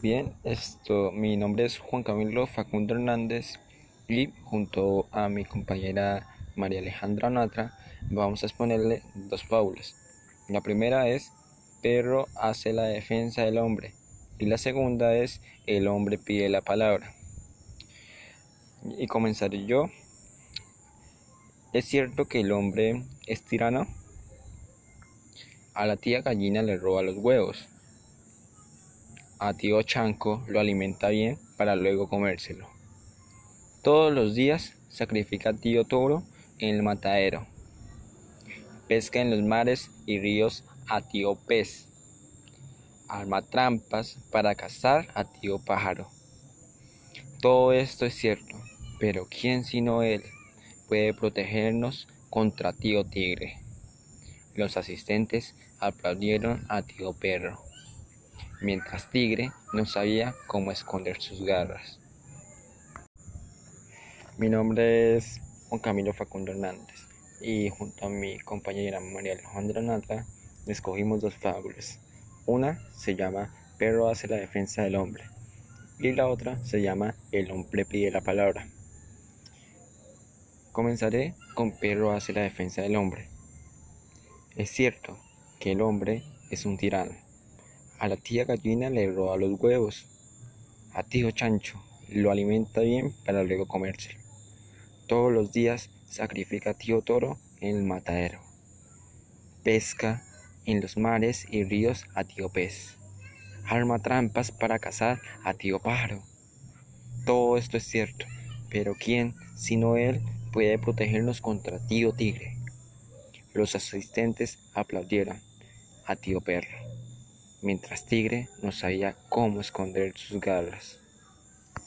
Bien, esto, mi nombre es Juan Camilo Facundo Hernández y junto a mi compañera María Alejandra Natra vamos a exponerle dos fábulas. La primera es Perro hace la defensa del hombre y la segunda es El hombre pide la palabra. Y comenzaré yo. ¿Es cierto que el hombre es tirano? A la tía gallina le roba los huevos a tío Chanco lo alimenta bien para luego comérselo. Todos los días sacrifica a tío Toro en el matadero. Pesca en los mares y ríos a tío Pez. Arma trampas para cazar a tío Pájaro. Todo esto es cierto, pero ¿quién sino él puede protegernos contra tío Tigre? Los asistentes aplaudieron a tío Perro mientras Tigre no sabía cómo esconder sus garras. Mi nombre es Juan Camilo Facundo Hernández y junto a mi compañera María Alejandra Nata escogimos dos fábulas. Una se llama Perro hace la defensa del hombre y la otra se llama El hombre pide la palabra. Comenzaré con Perro hace la defensa del hombre. Es cierto que el hombre es un tirano a la tía gallina le roba los huevos. A tío chancho lo alimenta bien para luego comérselo. Todos los días sacrifica a tío toro en el matadero. Pesca en los mares y ríos a tío pez. Arma trampas para cazar a tío pájaro. Todo esto es cierto, pero ¿quién, sino él, puede protegernos contra tío tigre? Los asistentes aplaudieron a tío perro mientras Tigre no sabía cómo esconder sus garras.